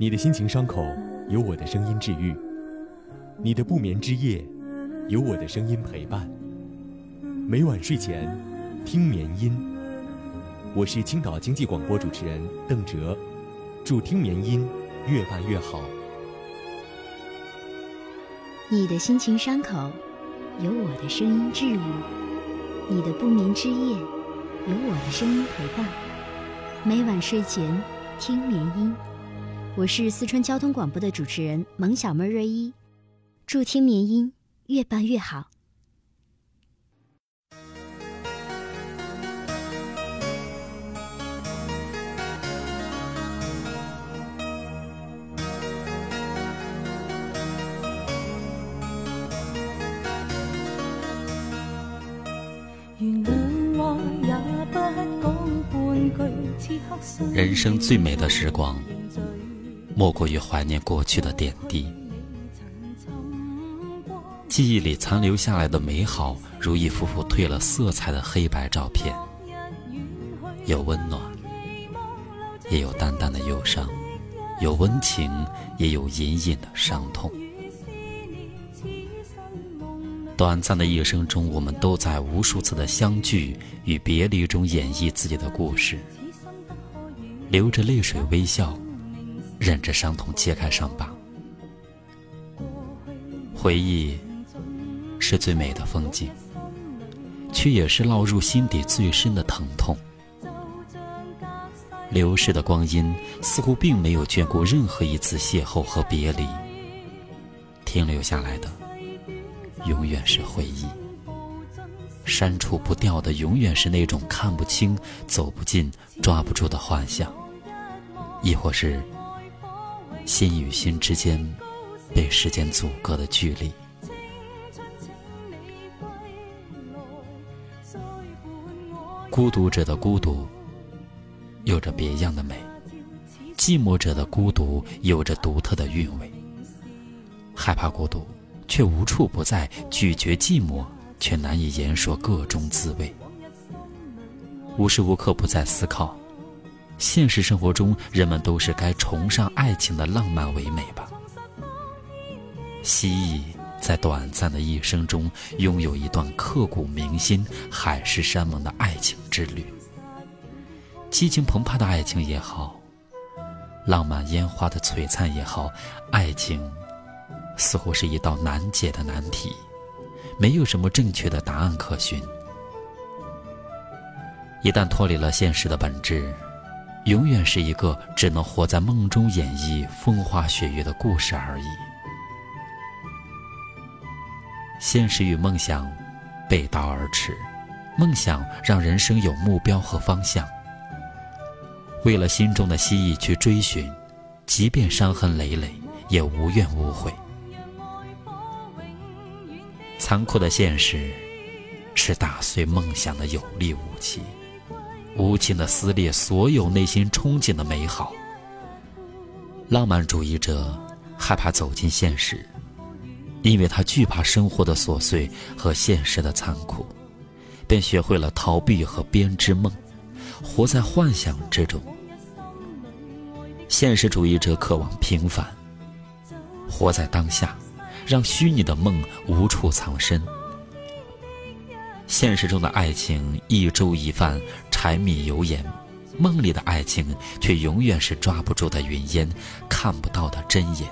你的心情伤口，有我的声音治愈；你的不眠之夜，有我的声音陪伴。每晚睡前，听眠音。我是青岛经济广播主持人邓哲，祝听眠音越办越好。你的心情伤口，有我的声音治愈；你的不眠之夜，有我的声音陪伴。每晚睡前，听眠音。我是四川交通广播的主持人萌小妹瑞一，祝听绵音越办越好。人生最美的时光。莫过于怀念过去的点滴，记忆里残留下来的美好，如一幅幅褪了色彩的黑白照片，有温暖，也有淡淡的忧伤，有温情，也有隐隐的伤痛。短暂的一生中，我们都在无数次的相聚与别离中演绎自己的故事，流着泪水微笑。忍着伤痛揭开伤疤，回忆是最美的风景，却也是烙入心底最深的疼痛。流逝的光阴似乎并没有眷顾任何一次邂逅和别离，停留下来的永远是回忆，删除不掉的永远是那种看不清、走不进、抓不住的幻想，亦或是。心与心之间被时间阻隔的距离，孤独者的孤独有着别样的美，寂寞者的孤独有着独特的韵味。害怕孤独，却无处不在；拒绝寂寞，却难以言说各种滋味。无时无刻不在思考。现实生活中，人们都是该崇尚爱情的浪漫唯美吧？蜥蜴在短暂的一生中，拥有一段刻骨铭心、海誓山盟的爱情之旅。激情澎湃的爱情也好，浪漫烟花的璀璨也好，爱情似乎是一道难解的难题，没有什么正确的答案可循。一旦脱离了现实的本质。永远是一个只能活在梦中演绎风花雪月的故事而已。现实与梦想背道而驰，梦想让人生有目标和方向。为了心中的蜥蜴去追寻，即便伤痕累累，也无怨无悔。残酷的现实，是打碎梦想的有力武器。无情的撕裂所有内心憧憬的美好。浪漫主义者害怕走进现实，因为他惧怕生活的琐碎和现实的残酷，便学会了逃避和编织梦，活在幻想之中。现实主义者渴望平凡，活在当下，让虚拟的梦无处藏身。现实中的爱情一粥一饭。柴米油盐，梦里的爱情却永远是抓不住的云烟，看不到的真眼，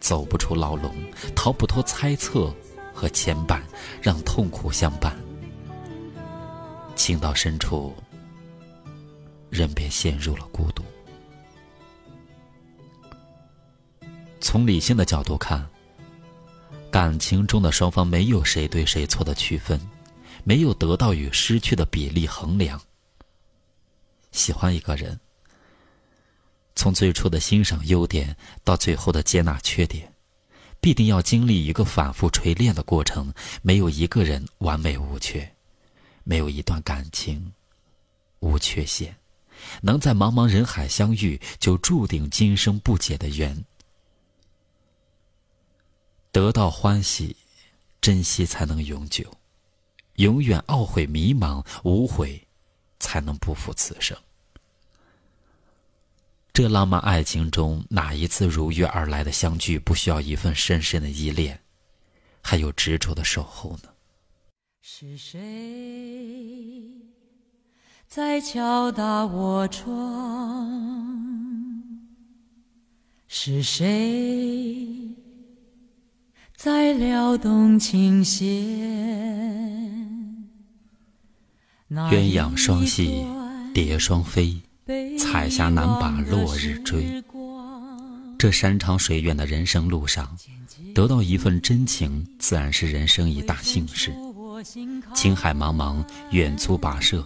走不出牢笼，逃不脱猜测和牵绊，让痛苦相伴。情到深处，人便陷入了孤独。从理性的角度看，感情中的双方没有谁对谁错的区分，没有得到与失去的比例衡量。喜欢一个人，从最初的欣赏优点到最后的接纳缺点，必定要经历一个反复锤炼的过程。没有一个人完美无缺，没有一段感情无缺陷。能在茫茫人海相遇，就注定今生不解的缘。得到欢喜，珍惜才能永久；永远懊悔迷茫，无悔。才能不负此生。这浪漫爱情中，哪一次如约而来的相聚不需要一份深深的依恋，还有执着的守候呢？是谁在敲打我窗？是谁在撩动琴弦？鸳鸯双栖，蝶双飞，彩霞难把落日追。这山长水远的人生路上，得到一份真情，自然是人生一大幸事。情海茫茫，远足跋涉，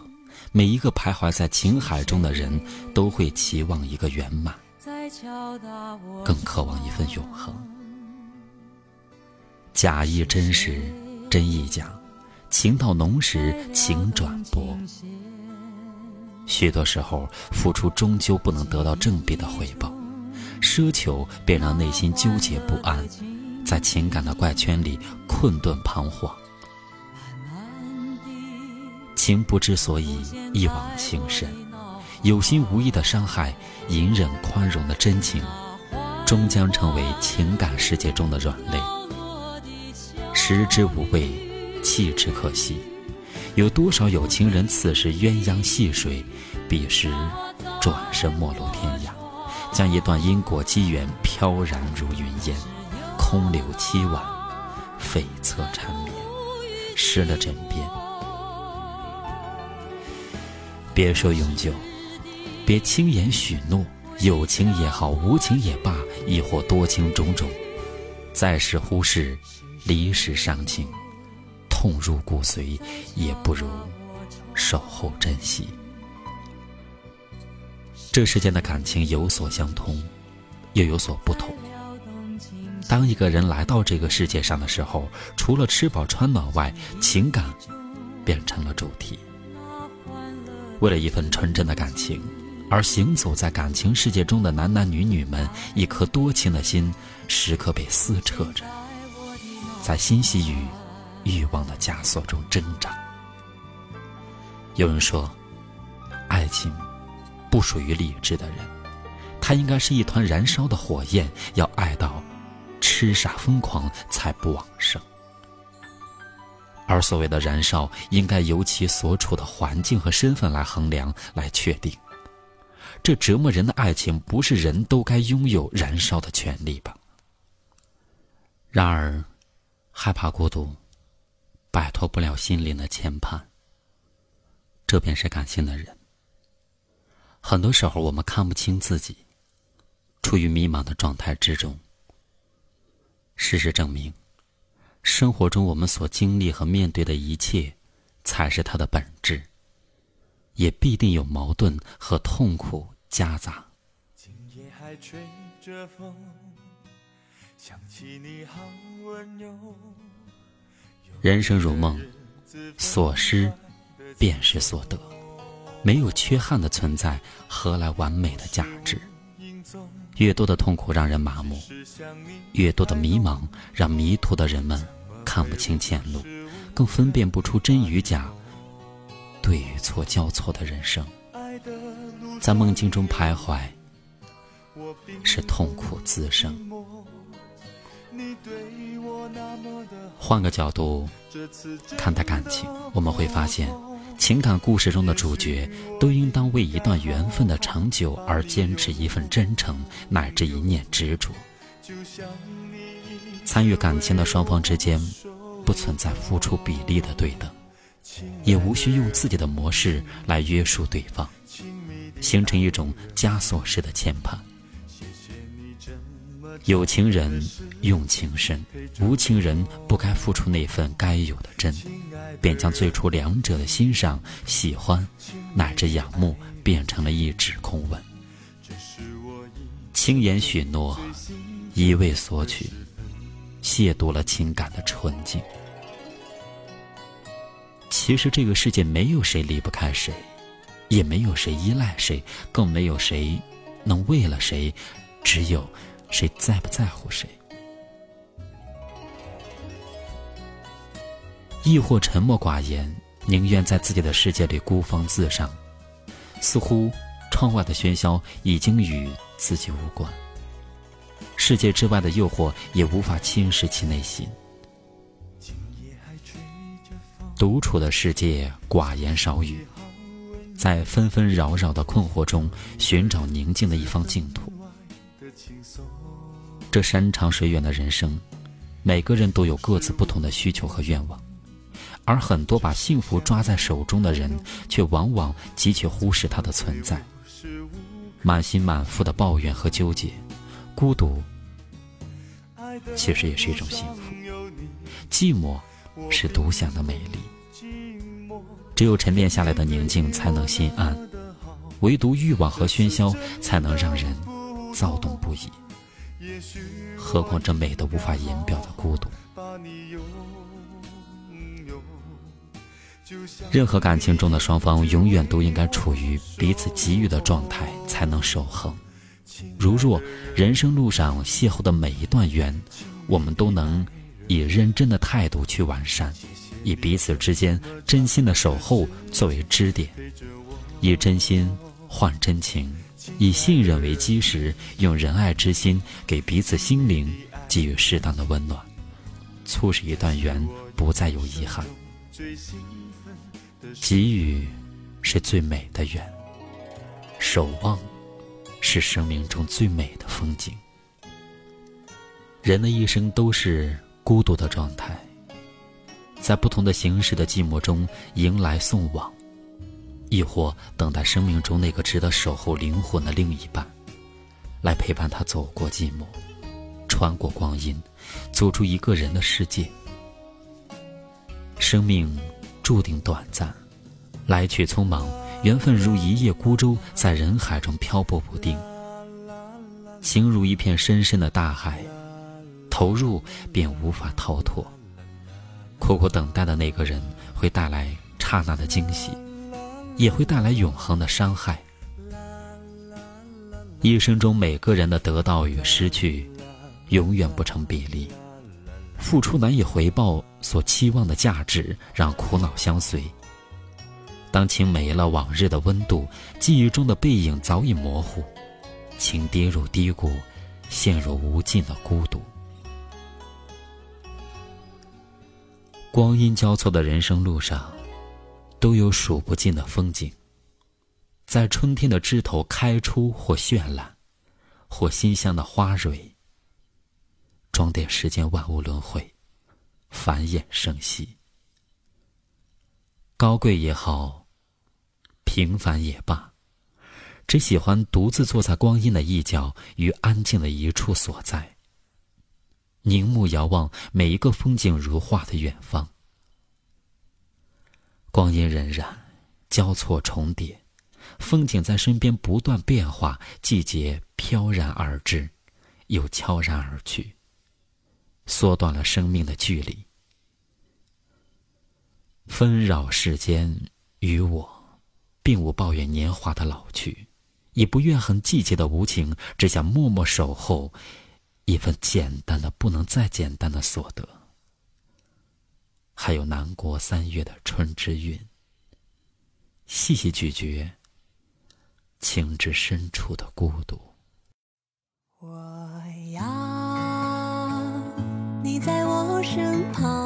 每一个徘徊在情海中的人，都会期望一个圆满，更渴望一份永恒。假亦真实，真亦假；情到浓时，情转薄。许多时候，付出终究不能得到正比的回报，奢求便让内心纠结不安，在情感的怪圈里困顿彷徨。情不知所以，一往情深。有心无意的伤害，隐忍宽容的真情，终将成为情感世界中的软肋。食之无味，弃之可惜。有多少有情人此时鸳鸯戏水，彼时转身陌路天涯，将一段因果机缘飘然如云烟，空留凄婉，悱恻缠绵，湿了枕边。别说永久，别轻言许诺。有情也好，无情也罢，亦或多情种种，在时忽视，离时伤情，痛入骨髓，也不如守候珍惜。这世间的感情有所相通，又有所不同。当一个人来到这个世界上的时候，除了吃饱穿暖外，情感变成了主题。为了一份纯真的感情，而行走在感情世界中的男男女女们，一颗多情的心时刻被撕扯着，在欣喜与欲望的枷锁中挣扎。有人说，爱情不属于理智的人，它应该是一团燃烧的火焰，要爱到痴傻疯狂才不往生。而所谓的燃烧，应该由其所处的环境和身份来衡量、来确定。这折磨人的爱情，不是人都该拥有燃烧的权利吧？然而，害怕孤独，摆脱不了心灵的牵绊。这便是感性的人。很多时候，我们看不清自己，处于迷茫的状态之中。事实证明。生活中我们所经历和面对的一切，才是它的本质，也必定有矛盾和痛苦夹杂。今夜还吹着风，想起你好温柔人生如梦，所失便是所得，没有缺憾的存在，何来完美的价值？越多的痛苦让人麻木，越多的迷茫让迷途的人们。看不清前路，更分辨不出真与假，对与错交错的人生，在梦境中徘徊，是痛苦滋生。换个角度看待感情，我们会发现，情感故事中的主角都应当为一段缘分的长久而坚持一份真诚，乃至一念执着。参与感情的双方之间，不存在付出比例的对等，也无需用自己的模式来约束对方，形成一种枷锁式的牵绊。有情人用情深，无情人不该付出那份该有的真，便将最初两者的欣赏、喜欢乃至仰慕变成了一纸空文，轻言许诺，一味索取。亵渎了情感的纯净。其实这个世界没有谁离不开谁，也没有谁依赖谁，更没有谁能为了谁，只有谁在不在乎谁。亦或沉默寡言，宁愿在自己的世界里孤芳自赏，似乎窗外的喧嚣已经与自己无关，世界之外的诱惑也无法侵蚀其内心。独处的世界，寡言少语，在纷纷扰扰的困惑中寻找宁静的一方净土。这山长水远的人生，每个人都有各自不同的需求和愿望，而很多把幸福抓在手中的人，却往往极其忽视它的存在，满心满腹的抱怨和纠结，孤独其实也是一种幸福，寂寞。是独享的美丽。只有沉淀下来的宁静才能心安，唯独欲望和喧嚣才能让人躁动不已。何况这美得无法言表的孤独。任何感情中的双方，永远都应该处于彼此给予的状态，才能守恒。如若人生路上邂逅的每一段缘，我们都能。以认真的态度去完善，以彼此之间真心的守候作为支点，以真心换真情，以信任为基石，用仁爱之心给彼此心灵给予适当的温暖，促使一段缘不再有遗憾。给予是最美的缘，守望是生命中最美的风景。人的一生都是。孤独的状态，在不同的形式的寂寞中迎来送往，亦或等待生命中那个值得守候灵魂的另一半，来陪伴他走过寂寞，穿过光阴，走出一个人的世界。生命注定短暂，来去匆忙，缘分如一叶孤舟，在人海中漂泊不定，情如一片深深的大海。投入便无法逃脱，苦苦等待的那个人会带来刹那的惊喜，也会带来永恒的伤害。一生中每个人的得到与失去，永远不成比例，付出难以回报所期望的价值，让苦恼相随。当情没了往日的温度，记忆中的背影早已模糊，情跌入低谷，陷入无尽的孤独。光阴交错的人生路上，都有数不尽的风景。在春天的枝头开出或绚烂，或馨香的花蕊，装点世间万物轮回，繁衍生息。高贵也好，平凡也罢，只喜欢独自坐在光阴的一角，与安静的一处所在。凝目遥望每一个风景如画的远方，光阴荏苒，交错重叠，风景在身边不断变化，季节飘然而至，又悄然而去，缩短了生命的距离。纷扰世间，与我，并无抱怨年华的老去，也不怨恨季节的无情，只想默默守候。一份简单的不能再简单的所得，还有南国三月的春之韵。细细咀嚼，情至深处的孤独。我要你在我身旁，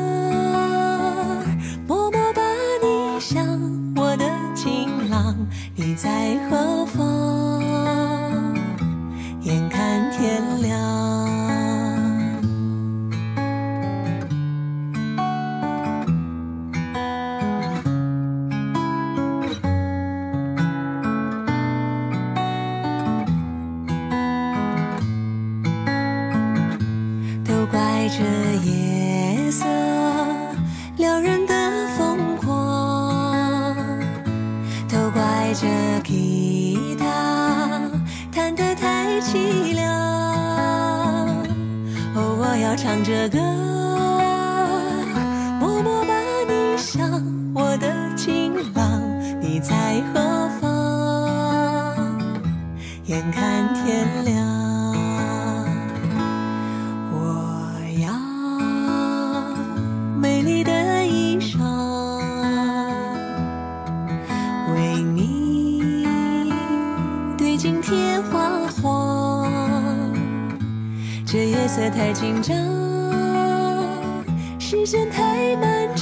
我的情郎，你在何方？眼看天亮，我要美丽的衣裳，为你对镜贴花黄。这夜色太紧张，时间太漫长，